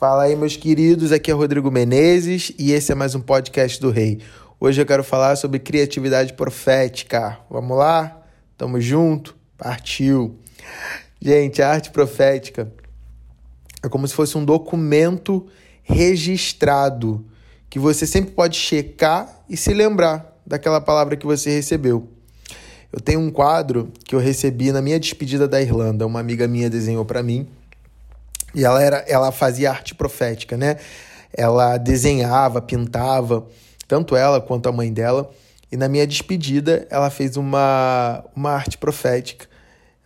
Fala aí, meus queridos. Aqui é Rodrigo Menezes e esse é mais um podcast do Rei. Hoje eu quero falar sobre criatividade profética. Vamos lá? Tamo junto? Partiu! Gente, a arte profética é como se fosse um documento registrado que você sempre pode checar e se lembrar daquela palavra que você recebeu. Eu tenho um quadro que eu recebi na minha despedida da Irlanda. Uma amiga minha desenhou para mim e ela, era, ela fazia arte profética, né? Ela desenhava, pintava, tanto ela quanto a mãe dela. E na minha despedida, ela fez uma, uma arte profética.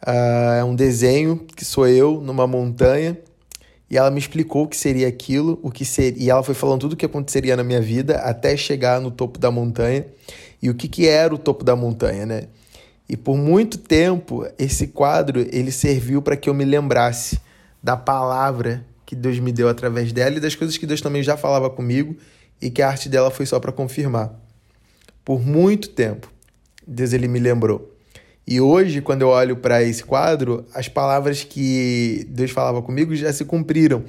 Uh, é um desenho que sou eu numa montanha. E ela me explicou o que seria aquilo, o que seria, e ela foi falando tudo o que aconteceria na minha vida até chegar no topo da montanha e o que, que era o topo da montanha, né? E por muito tempo esse quadro ele serviu para que eu me lembrasse da palavra que Deus me deu através dela e das coisas que Deus também já falava comigo e que a arte dela foi só para confirmar. Por muito tempo, Deus ele me lembrou. E hoje, quando eu olho para esse quadro, as palavras que Deus falava comigo já se cumpriram.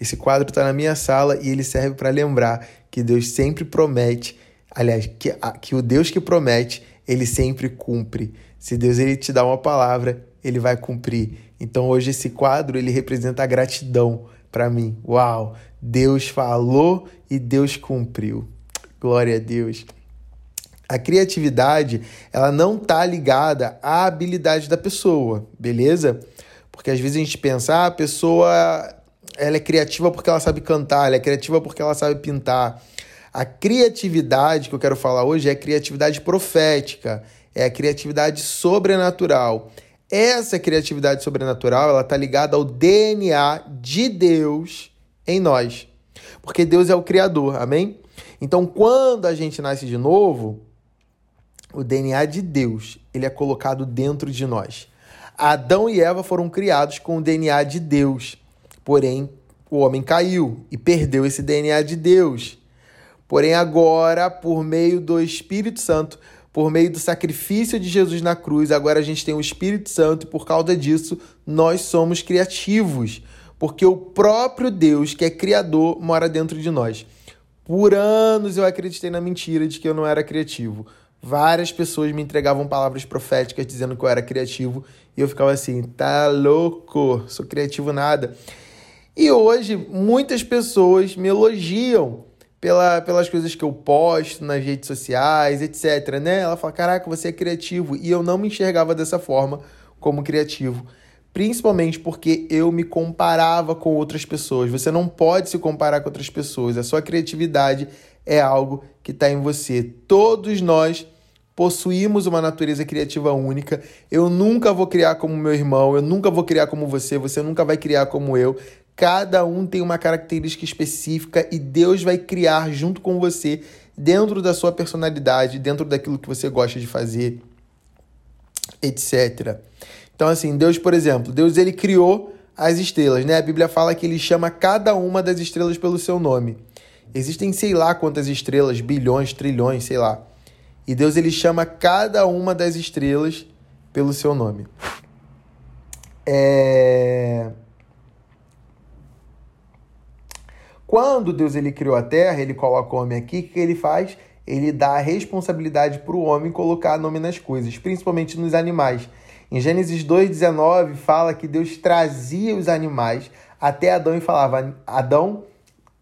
Esse quadro está na minha sala e ele serve para lembrar que Deus sempre promete, aliás, que, que o Deus que promete, ele sempre cumpre. Se Deus ele te dá uma palavra, ele vai cumprir. Então hoje esse quadro ele representa a gratidão para mim. Uau, Deus falou e Deus cumpriu. Glória a Deus. A criatividade, ela não tá ligada à habilidade da pessoa, beleza? Porque às vezes a gente pensa, ah, a pessoa ela é criativa porque ela sabe cantar, ela é criativa porque ela sabe pintar. A criatividade que eu quero falar hoje é a criatividade profética, é a criatividade sobrenatural. Essa criatividade sobrenatural, ela tá ligada ao DNA de Deus em nós. Porque Deus é o criador, amém? Então, quando a gente nasce de novo, o DNA de Deus, ele é colocado dentro de nós. Adão e Eva foram criados com o DNA de Deus. Porém, o homem caiu e perdeu esse DNA de Deus. Porém, agora, por meio do Espírito Santo, por meio do sacrifício de Jesus na cruz, agora a gente tem o Espírito Santo e por causa disso nós somos criativos, porque o próprio Deus, que é criador, mora dentro de nós. Por anos eu acreditei na mentira de que eu não era criativo. Várias pessoas me entregavam palavras proféticas dizendo que eu era criativo e eu ficava assim, tá louco, sou criativo nada. E hoje muitas pessoas me elogiam pela, pelas coisas que eu posto nas redes sociais, etc. Né? Ela fala: Caraca, você é criativo. E eu não me enxergava dessa forma como criativo. Principalmente porque eu me comparava com outras pessoas. Você não pode se comparar com outras pessoas. A sua criatividade é algo que está em você. Todos nós possuímos uma natureza criativa única. Eu nunca vou criar como meu irmão, eu nunca vou criar como você, você nunca vai criar como eu. Cada um tem uma característica específica e Deus vai criar junto com você, dentro da sua personalidade, dentro daquilo que você gosta de fazer, etc. Então, assim, Deus, por exemplo, Deus ele criou as estrelas, né? A Bíblia fala que ele chama cada uma das estrelas pelo seu nome. Existem sei lá quantas estrelas, bilhões, trilhões, sei lá. E Deus ele chama cada uma das estrelas pelo seu nome. É... Quando Deus ele criou a terra, ele coloca o homem aqui, o que ele faz? Ele dá a responsabilidade para o homem colocar nome nas coisas, principalmente nos animais. Em Gênesis 2,19 fala que Deus trazia os animais até Adão e falava: Adão,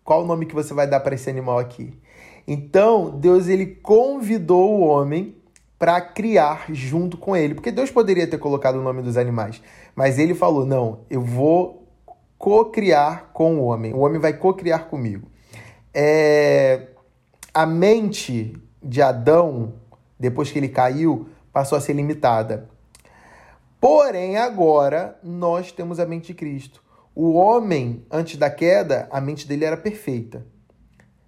qual o nome que você vai dar para esse animal aqui? Então, Deus ele convidou o homem para criar junto com ele, porque Deus poderia ter colocado o nome dos animais, mas ele falou: "Não, eu vou co-criar com o homem. O homem vai co-criar comigo. É... A mente de Adão, depois que ele caiu, passou a ser limitada. Porém, agora nós temos a mente de Cristo. O homem, antes da queda, a mente dele era perfeita.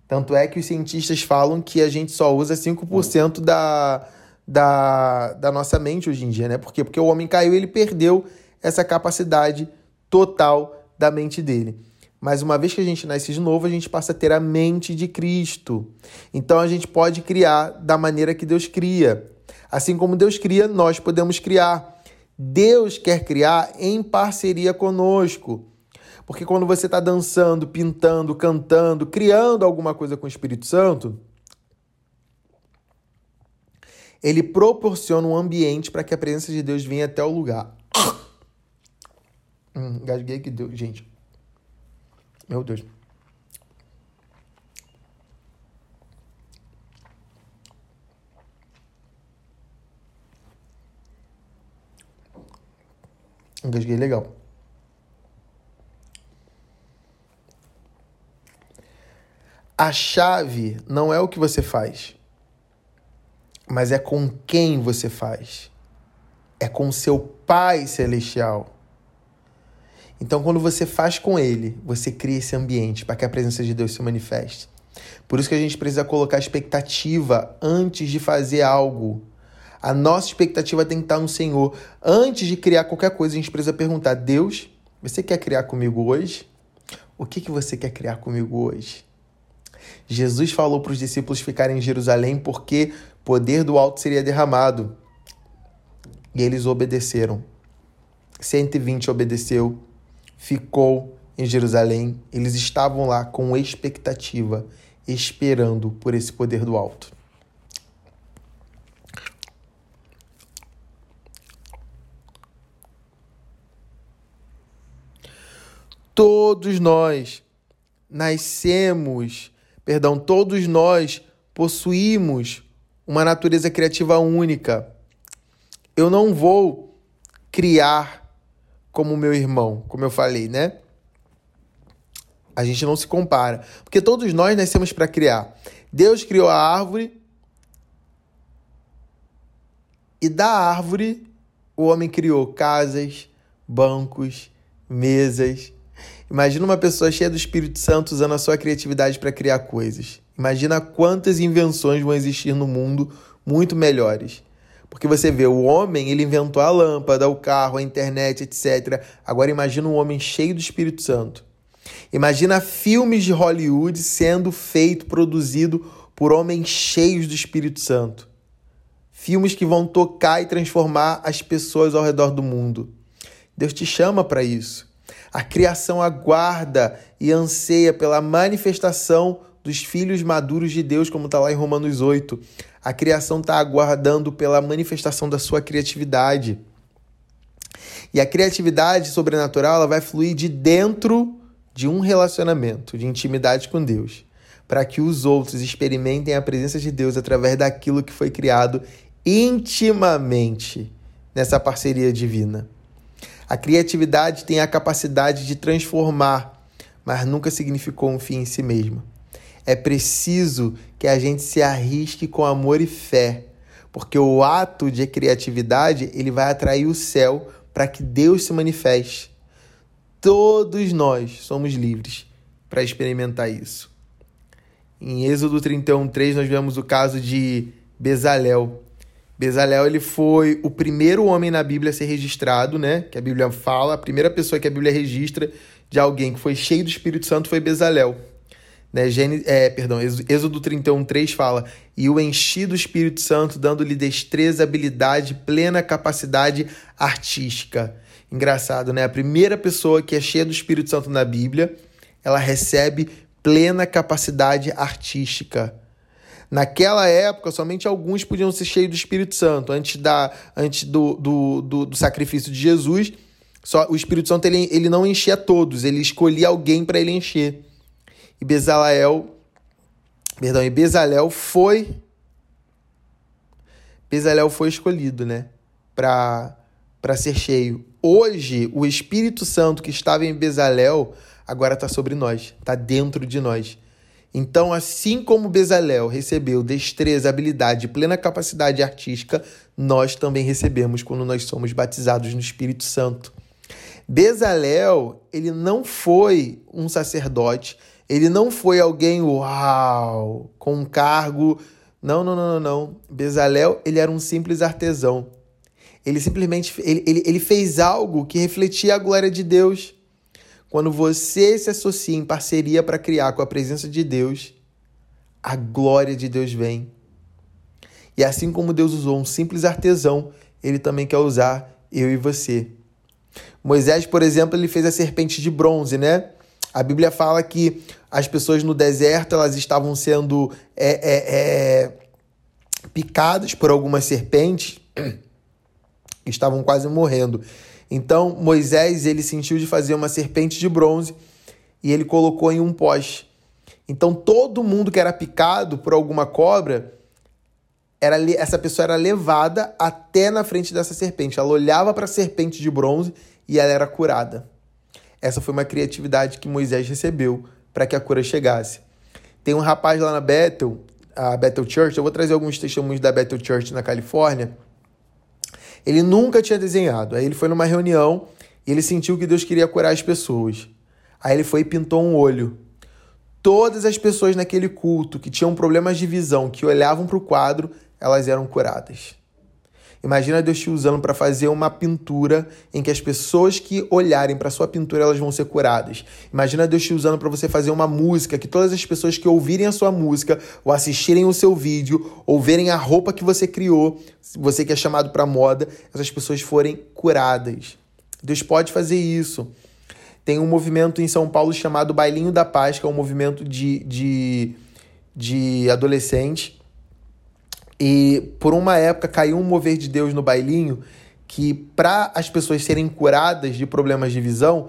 Tanto é que os cientistas falam que a gente só usa 5% da, da, da nossa mente hoje em dia, né? Por quê? Porque o homem caiu ele perdeu essa capacidade total da mente dele. Mas uma vez que a gente nasce de novo, a gente passa a ter a mente de Cristo. Então a gente pode criar da maneira que Deus cria. Assim como Deus cria, nós podemos criar. Deus quer criar em parceria conosco. Porque quando você está dançando, pintando, cantando, criando alguma coisa com o Espírito Santo, ele proporciona um ambiente para que a presença de Deus venha até o lugar. Hum, gasguei que deu, gente. Meu Deus. Engasguei legal. A chave não é o que você faz, mas é com quem você faz. É com seu Pai Celestial. Então, quando você faz com Ele, você cria esse ambiente para que a presença de Deus se manifeste. Por isso que a gente precisa colocar expectativa antes de fazer algo. A nossa expectativa tem que estar no Senhor. Antes de criar qualquer coisa, a gente precisa perguntar: Deus, você quer criar comigo hoje? O que, que você quer criar comigo hoje? Jesus falou para os discípulos ficarem em Jerusalém porque poder do alto seria derramado. E eles obedeceram. 120 obedeceu, ficou em Jerusalém. Eles estavam lá com expectativa, esperando por esse poder do alto. Todos nós nascemos, perdão, todos nós possuímos uma natureza criativa única. Eu não vou criar como meu irmão, como eu falei, né? A gente não se compara, porque todos nós nascemos para criar. Deus criou a árvore e da árvore o homem criou casas, bancos, mesas, Imagina uma pessoa cheia do Espírito Santo usando a sua criatividade para criar coisas. Imagina quantas invenções vão existir no mundo muito melhores. Porque você vê, o homem, ele inventou a lâmpada, o carro, a internet, etc. Agora imagina um homem cheio do Espírito Santo. Imagina filmes de Hollywood sendo feito, produzido por homens cheios do Espírito Santo. Filmes que vão tocar e transformar as pessoas ao redor do mundo. Deus te chama para isso. A criação aguarda e anseia pela manifestação dos filhos maduros de Deus, como está lá em Romanos 8. A criação está aguardando pela manifestação da sua criatividade. E a criatividade sobrenatural ela vai fluir de dentro de um relacionamento, de intimidade com Deus, para que os outros experimentem a presença de Deus através daquilo que foi criado intimamente nessa parceria divina. A criatividade tem a capacidade de transformar, mas nunca significou um fim em si mesma. É preciso que a gente se arrisque com amor e fé, porque o ato de criatividade ele vai atrair o céu para que Deus se manifeste. Todos nós somos livres para experimentar isso. Em Êxodo 31:3 nós vemos o caso de Bezalel, Bezalel ele foi o primeiro homem na Bíblia a ser registrado, né? Que a Bíblia fala, a primeira pessoa que a Bíblia registra de alguém que foi cheio do Espírito Santo foi Bezalel. Né? Gênesis, é, perdão, Êxodo 31, 3 fala: E o enchi do Espírito Santo, dando-lhe destreza, habilidade, plena capacidade artística. Engraçado, né? A primeira pessoa que é cheia do Espírito Santo na Bíblia, ela recebe plena capacidade artística. Naquela época, somente alguns podiam ser cheios do Espírito Santo. Antes, da, antes do, do, do, do sacrifício de Jesus, só o Espírito Santo ele, ele não enchia todos, ele escolhia alguém para ele encher. E Bezalel, perdão, e Bezalel foi Bezalel foi escolhido, né, para para ser cheio. Hoje, o Espírito Santo que estava em Bezalel agora está sobre nós, está dentro de nós. Então, assim como Bezalel recebeu destreza, habilidade plena capacidade artística, nós também recebemos quando nós somos batizados no Espírito Santo. Bezalel, ele não foi um sacerdote, ele não foi alguém uau, com um cargo. Não, não, não, não, não. Bezalel, ele era um simples artesão. Ele simplesmente ele, ele, ele fez algo que refletia a glória de Deus. Quando você se associa em parceria para criar com a presença de Deus, a glória de Deus vem. E assim como Deus usou um simples artesão, ele também quer usar eu e você. Moisés, por exemplo, ele fez a serpente de bronze, né? A Bíblia fala que as pessoas no deserto elas estavam sendo é, é, é, picadas por algumas serpentes, estavam quase morrendo. Então Moisés ele sentiu de fazer uma serpente de bronze e ele colocou em um poste. Então todo mundo que era picado por alguma cobra era essa pessoa era levada até na frente dessa serpente. Ela olhava para a serpente de bronze e ela era curada. Essa foi uma criatividade que Moisés recebeu para que a cura chegasse. Tem um rapaz lá na Bethel, a Bethel Church, eu vou trazer alguns testemunhos da Bethel Church na Califórnia. Ele nunca tinha desenhado. Aí ele foi numa reunião e ele sentiu que Deus queria curar as pessoas. Aí ele foi e pintou um olho. Todas as pessoas naquele culto que tinham problemas de visão, que olhavam para o quadro, elas eram curadas. Imagina Deus te usando para fazer uma pintura em que as pessoas que olharem para sua pintura elas vão ser curadas. Imagina Deus te usando para você fazer uma música que todas as pessoas que ouvirem a sua música ou assistirem o seu vídeo ou verem a roupa que você criou, você que é chamado para moda, essas pessoas forem curadas. Deus pode fazer isso. Tem um movimento em São Paulo chamado Bailinho da Paz, que é um movimento de, de, de adolescentes e por uma época caiu um mover de Deus no bailinho que, para as pessoas serem curadas de problemas de visão,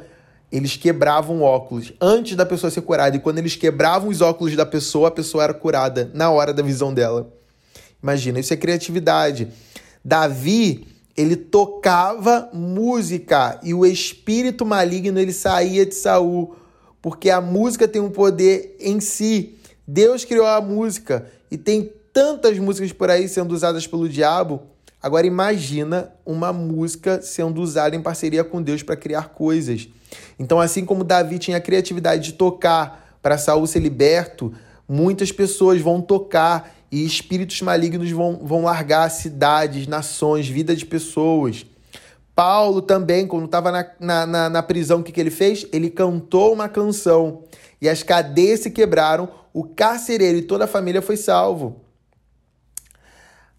eles quebravam óculos antes da pessoa ser curada. E quando eles quebravam os óculos da pessoa, a pessoa era curada na hora da visão dela. Imagina, isso é criatividade. Davi, ele tocava música e o espírito maligno ele saía de Saul, porque a música tem um poder em si. Deus criou a música e tem tantas músicas por aí sendo usadas pelo diabo. Agora imagina uma música sendo usada em parceria com Deus para criar coisas. Então, assim como Davi tinha a criatividade de tocar para Saul ser liberto, muitas pessoas vão tocar e espíritos malignos vão, vão largar cidades, nações, vida de pessoas. Paulo também, quando estava na, na, na, na prisão, o que, que ele fez? Ele cantou uma canção e as cadeias se quebraram, o carcereiro e toda a família foi salvo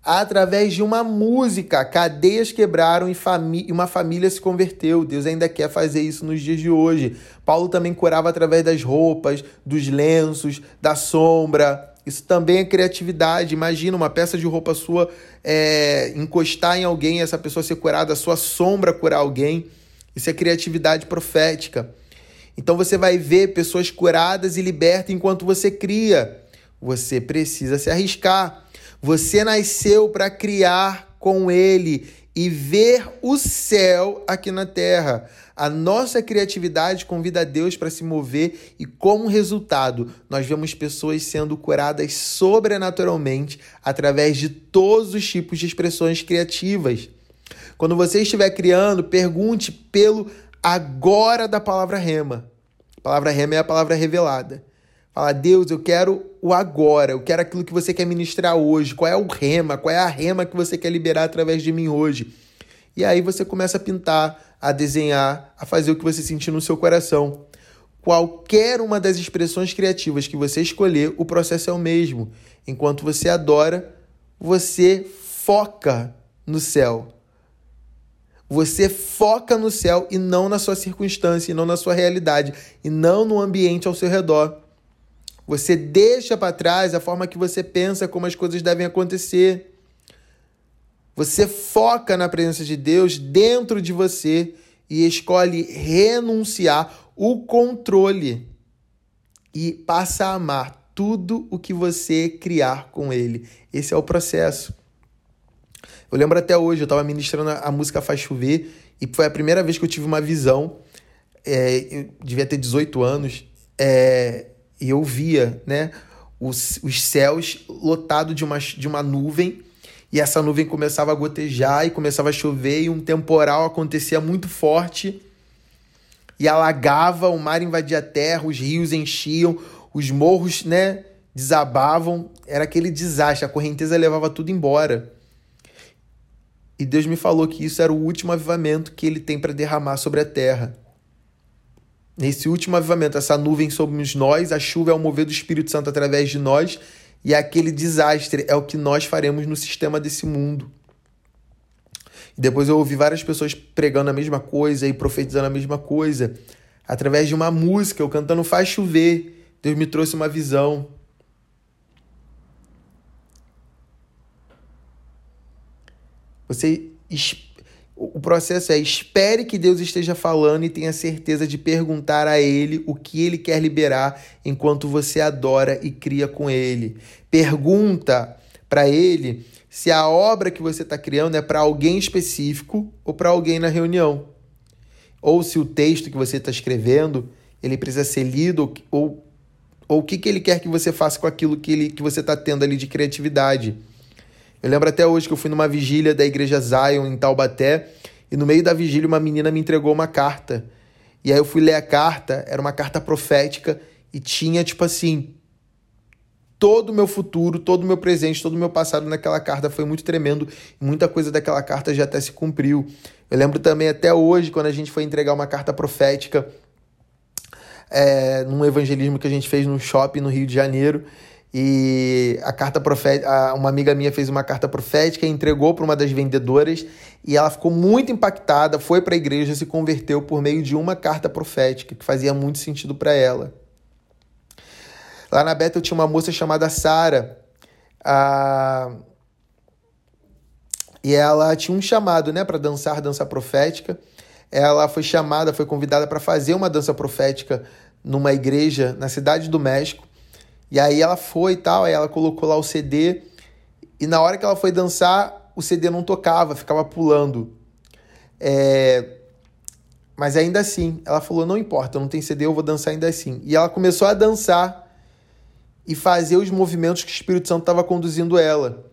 através de uma música. Cadeias quebraram e uma família se converteu. Deus ainda quer fazer isso nos dias de hoje. Paulo também curava através das roupas, dos lenços, da sombra. Isso também é criatividade. Imagina uma peça de roupa sua é, encostar em alguém, essa pessoa ser curada, a sua sombra curar alguém. Isso é criatividade profética. Então você vai ver pessoas curadas e libertas enquanto você cria. Você precisa se arriscar. Você nasceu para criar com Ele e ver o céu aqui na terra. A nossa criatividade convida Deus para se mover e, como resultado, nós vemos pessoas sendo curadas sobrenaturalmente através de todos os tipos de expressões criativas. Quando você estiver criando, pergunte pelo agora da palavra rema. A palavra rema é a palavra revelada. Fala, Deus, eu quero o agora, eu quero aquilo que você quer ministrar hoje. Qual é o rema? Qual é a rema que você quer liberar através de mim hoje? E aí você começa a pintar, a desenhar, a fazer o que você sentir no seu coração. Qualquer uma das expressões criativas que você escolher, o processo é o mesmo. Enquanto você adora, você foca no céu. Você foca no céu e não na sua circunstância, e não na sua realidade, e não no ambiente ao seu redor. Você deixa para trás a forma que você pensa como as coisas devem acontecer. Você foca na presença de Deus dentro de você e escolhe renunciar o controle e passa a amar tudo o que você criar com ele. Esse é o processo. Eu lembro até hoje, eu estava ministrando a música Faz Chover e foi a primeira vez que eu tive uma visão. É, eu devia ter 18 anos. É, e eu via né, os, os céus lotados de uma, de uma nuvem, e essa nuvem começava a gotejar e começava a chover, e um temporal acontecia muito forte e alagava, o mar invadia a terra, os rios enchiam, os morros né, desabavam, era aquele desastre, a correnteza levava tudo embora. E Deus me falou que isso era o último avivamento que ele tem para derramar sobre a terra. Nesse último avivamento, essa nuvem somos nós, a chuva é o mover do Espírito Santo através de nós, e aquele desastre é o que nós faremos no sistema desse mundo. E depois eu ouvi várias pessoas pregando a mesma coisa e profetizando a mesma coisa. Através de uma música, eu cantando Faz Chover, Deus me trouxe uma visão. Você o processo é espere que Deus esteja falando e tenha certeza de perguntar a Ele o que Ele quer liberar enquanto você adora e cria com Ele. Pergunta para Ele se a obra que você está criando é para alguém específico ou para alguém na reunião. Ou se o texto que você está escrevendo ele precisa ser lido ou, ou o que, que ele quer que você faça com aquilo que, ele, que você está tendo ali de criatividade. Eu lembro até hoje que eu fui numa vigília da igreja Zion em Taubaté e no meio da vigília uma menina me entregou uma carta. E aí eu fui ler a carta, era uma carta profética e tinha tipo assim todo o meu futuro, todo o meu presente, todo o meu passado naquela carta foi muito tremendo. Muita coisa daquela carta já até se cumpriu. Eu lembro também até hoje, quando a gente foi entregar uma carta profética é, num evangelismo que a gente fez num shopping no Rio de Janeiro. E a carta profética, uma amiga minha fez uma carta profética, entregou para uma das vendedoras e ela ficou muito impactada, foi para a igreja e se converteu por meio de uma carta profética que fazia muito sentido para ela. Lá na Bethel tinha uma moça chamada Sara. A... E ela tinha um chamado, né, para dançar dança profética. Ela foi chamada, foi convidada para fazer uma dança profética numa igreja na cidade do México. E aí ela foi e tal, aí ela colocou lá o CD. E na hora que ela foi dançar, o CD não tocava, ficava pulando. É... Mas ainda assim, ela falou: não importa, não tem CD, eu vou dançar ainda assim. E ela começou a dançar e fazer os movimentos que o Espírito Santo estava conduzindo ela.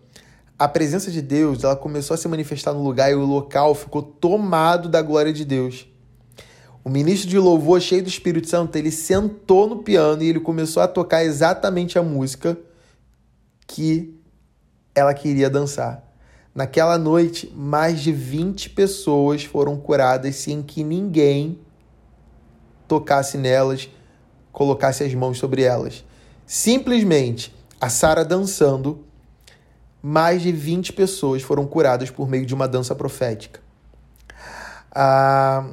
A presença de Deus, ela começou a se manifestar no lugar e o local ficou tomado da glória de Deus. O ministro de louvor, cheio do Espírito Santo, ele sentou no piano e ele começou a tocar exatamente a música que ela queria dançar. Naquela noite, mais de 20 pessoas foram curadas sem que ninguém tocasse nelas, colocasse as mãos sobre elas. Simplesmente a Sara dançando, mais de 20 pessoas foram curadas por meio de uma dança profética. Ah,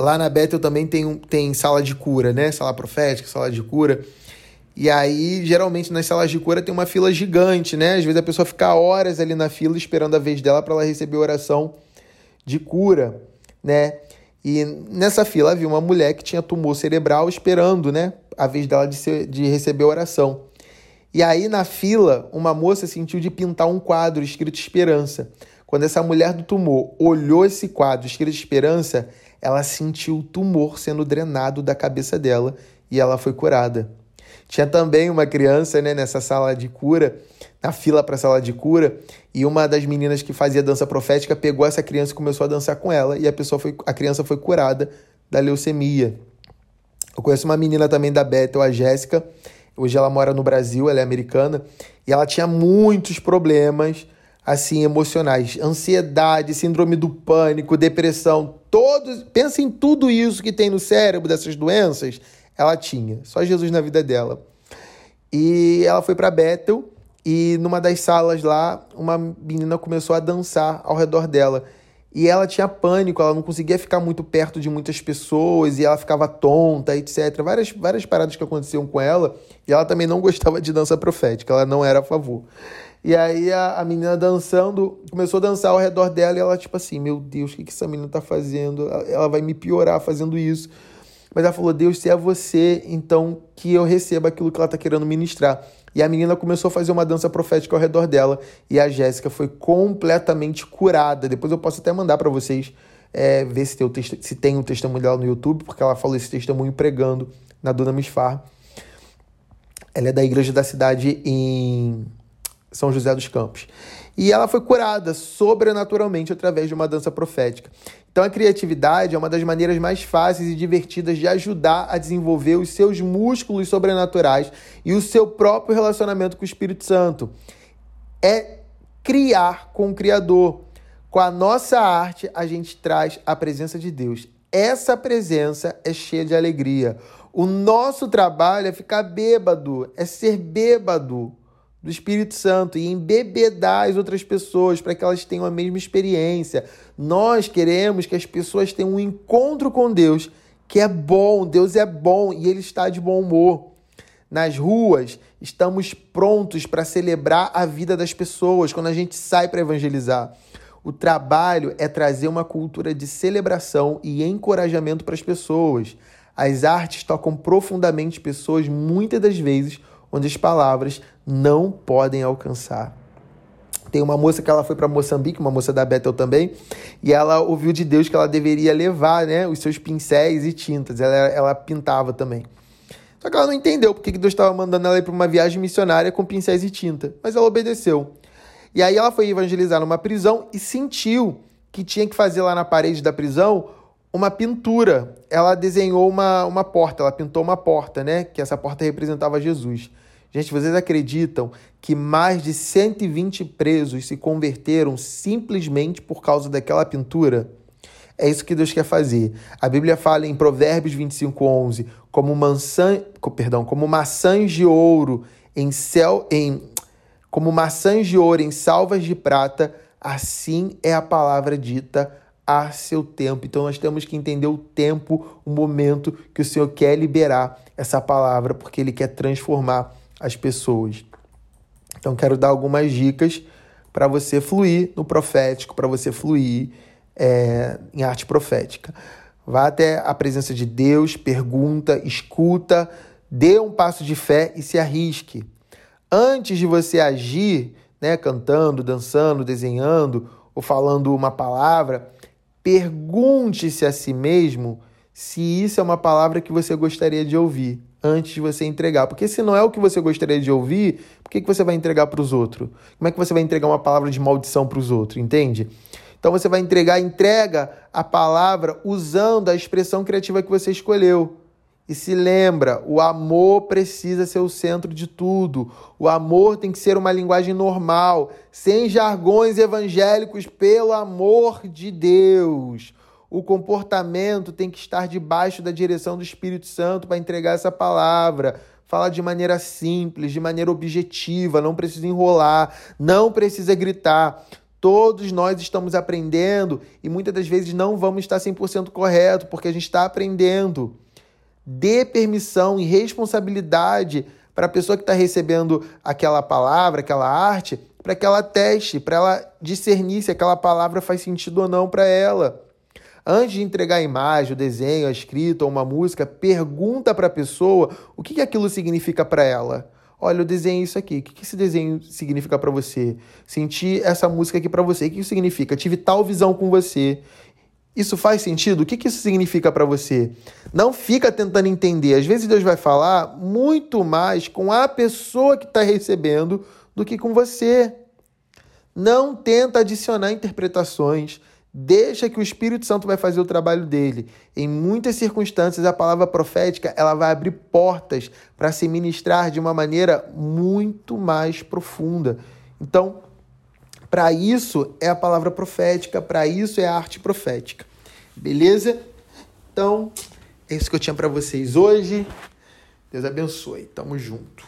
Lá na Bethel também tem, tem sala de cura, né? Sala profética, sala de cura. E aí, geralmente, nas salas de cura tem uma fila gigante, né? Às vezes a pessoa fica horas ali na fila esperando a vez dela para ela receber oração de cura, né? E nessa fila havia uma mulher que tinha tumor cerebral esperando, né? A vez dela de, ser, de receber oração. E aí, na fila, uma moça sentiu de pintar um quadro escrito Esperança. Quando essa mulher do tumor olhou esse quadro escrito Esperança, ela sentiu o tumor sendo drenado da cabeça dela e ela foi curada. Tinha também uma criança né, nessa sala de cura, na fila para a sala de cura, e uma das meninas que fazia dança profética pegou essa criança e começou a dançar com ela, e a, pessoa foi, a criança foi curada da leucemia. Eu conheço uma menina também da Bethel, a Jéssica, hoje ela mora no Brasil, ela é americana, e ela tinha muitos problemas assim emocionais, ansiedade, síndrome do pânico, depressão, todos, pensa em tudo isso que tem no cérebro dessas doenças, ela tinha, só Jesus na vida dela. E ela foi para Bethel e numa das salas lá, uma menina começou a dançar ao redor dela. E ela tinha pânico, ela não conseguia ficar muito perto de muitas pessoas e ela ficava tonta, etc. Várias, várias paradas que aconteciam com ela. E ela também não gostava de dança profética, ela não era a favor. E aí a, a menina dançando, começou a dançar ao redor dela e ela, tipo assim, meu Deus, o que, que essa menina tá fazendo? Ela vai me piorar fazendo isso. Mas ela falou, Deus, se é você, então que eu receba aquilo que ela tá querendo ministrar. E a menina começou a fazer uma dança profética ao redor dela e a Jéssica foi completamente curada. Depois eu posso até mandar para vocês é, ver se tem, o se tem o testemunho dela no YouTube, porque ela falou esse testemunho pregando na Dona Misfar. Ela é da igreja da cidade em são José dos Campos. E ela foi curada sobrenaturalmente através de uma dança profética. Então, a criatividade é uma das maneiras mais fáceis e divertidas de ajudar a desenvolver os seus músculos sobrenaturais e o seu próprio relacionamento com o Espírito Santo. É criar com o Criador. Com a nossa arte, a gente traz a presença de Deus. Essa presença é cheia de alegria. O nosso trabalho é ficar bêbado, é ser bêbado do Espírito Santo e embebedar as outras pessoas para que elas tenham a mesma experiência. Nós queremos que as pessoas tenham um encontro com Deus, que é bom, Deus é bom e ele está de bom humor. Nas ruas, estamos prontos para celebrar a vida das pessoas quando a gente sai para evangelizar. O trabalho é trazer uma cultura de celebração e encorajamento para as pessoas. As artes tocam profundamente pessoas muitas das vezes onde as palavras não podem alcançar. Tem uma moça que ela foi para Moçambique, uma moça da Bethel também, e ela ouviu de Deus que ela deveria levar né, os seus pincéis e tintas. Ela, ela pintava também. Só que ela não entendeu porque Deus estava mandando ela ir para uma viagem missionária com pincéis e tinta. Mas ela obedeceu. E aí ela foi evangelizar numa prisão e sentiu que tinha que fazer lá na parede da prisão uma pintura. Ela desenhou uma, uma porta, ela pintou uma porta, né? Que essa porta representava Jesus. Gente, vocês acreditam que mais de 120 presos se converteram simplesmente por causa daquela pintura? É isso que Deus quer fazer. A Bíblia fala em Provérbios 25, 11, como, maçã, perdão, como maçãs de ouro em céu, em, como maçãs de ouro em salvas de prata, assim é a palavra dita a seu tempo. Então nós temos que entender o tempo, o momento que o Senhor quer liberar essa palavra, porque Ele quer transformar as pessoas. Então, quero dar algumas dicas para você fluir no profético, para você fluir é, em arte profética. Vá até a presença de Deus, pergunta, escuta, dê um passo de fé e se arrisque. Antes de você agir, né, cantando, dançando, desenhando ou falando uma palavra, pergunte-se a si mesmo se isso é uma palavra que você gostaria de ouvir antes de você entregar. Porque se não é o que você gostaria de ouvir, por que, que você vai entregar para os outros? Como é que você vai entregar uma palavra de maldição para os outros, entende? Então você vai entregar, entrega a palavra usando a expressão criativa que você escolheu. E se lembra, o amor precisa ser o centro de tudo. O amor tem que ser uma linguagem normal, sem jargões evangélicos, pelo amor de Deus. O comportamento tem que estar debaixo da direção do Espírito Santo para entregar essa palavra. Fala de maneira simples, de maneira objetiva, não precisa enrolar, não precisa gritar. Todos nós estamos aprendendo e muitas das vezes não vamos estar 100% correto, porque a gente está aprendendo. Dê permissão e responsabilidade para a pessoa que está recebendo aquela palavra, aquela arte, para que ela teste, para ela discernir se aquela palavra faz sentido ou não para ela. Antes de entregar a imagem, o desenho, a escrita ou uma música, pergunta para a pessoa o que, que aquilo significa para ela. Olha, eu desenhei isso aqui. O que, que esse desenho significa para você? Senti essa música aqui para você. O que isso significa? Tive tal visão com você. Isso faz sentido? O que, que isso significa para você? Não fica tentando entender. Às vezes Deus vai falar muito mais com a pessoa que está recebendo do que com você. Não tenta adicionar interpretações. Deixa que o Espírito Santo vai fazer o trabalho dele. Em muitas circunstâncias, a palavra profética ela vai abrir portas para se ministrar de uma maneira muito mais profunda. Então, para isso é a palavra profética, para isso é a arte profética. Beleza? Então, é isso que eu tinha para vocês hoje. Deus abençoe. Tamo junto.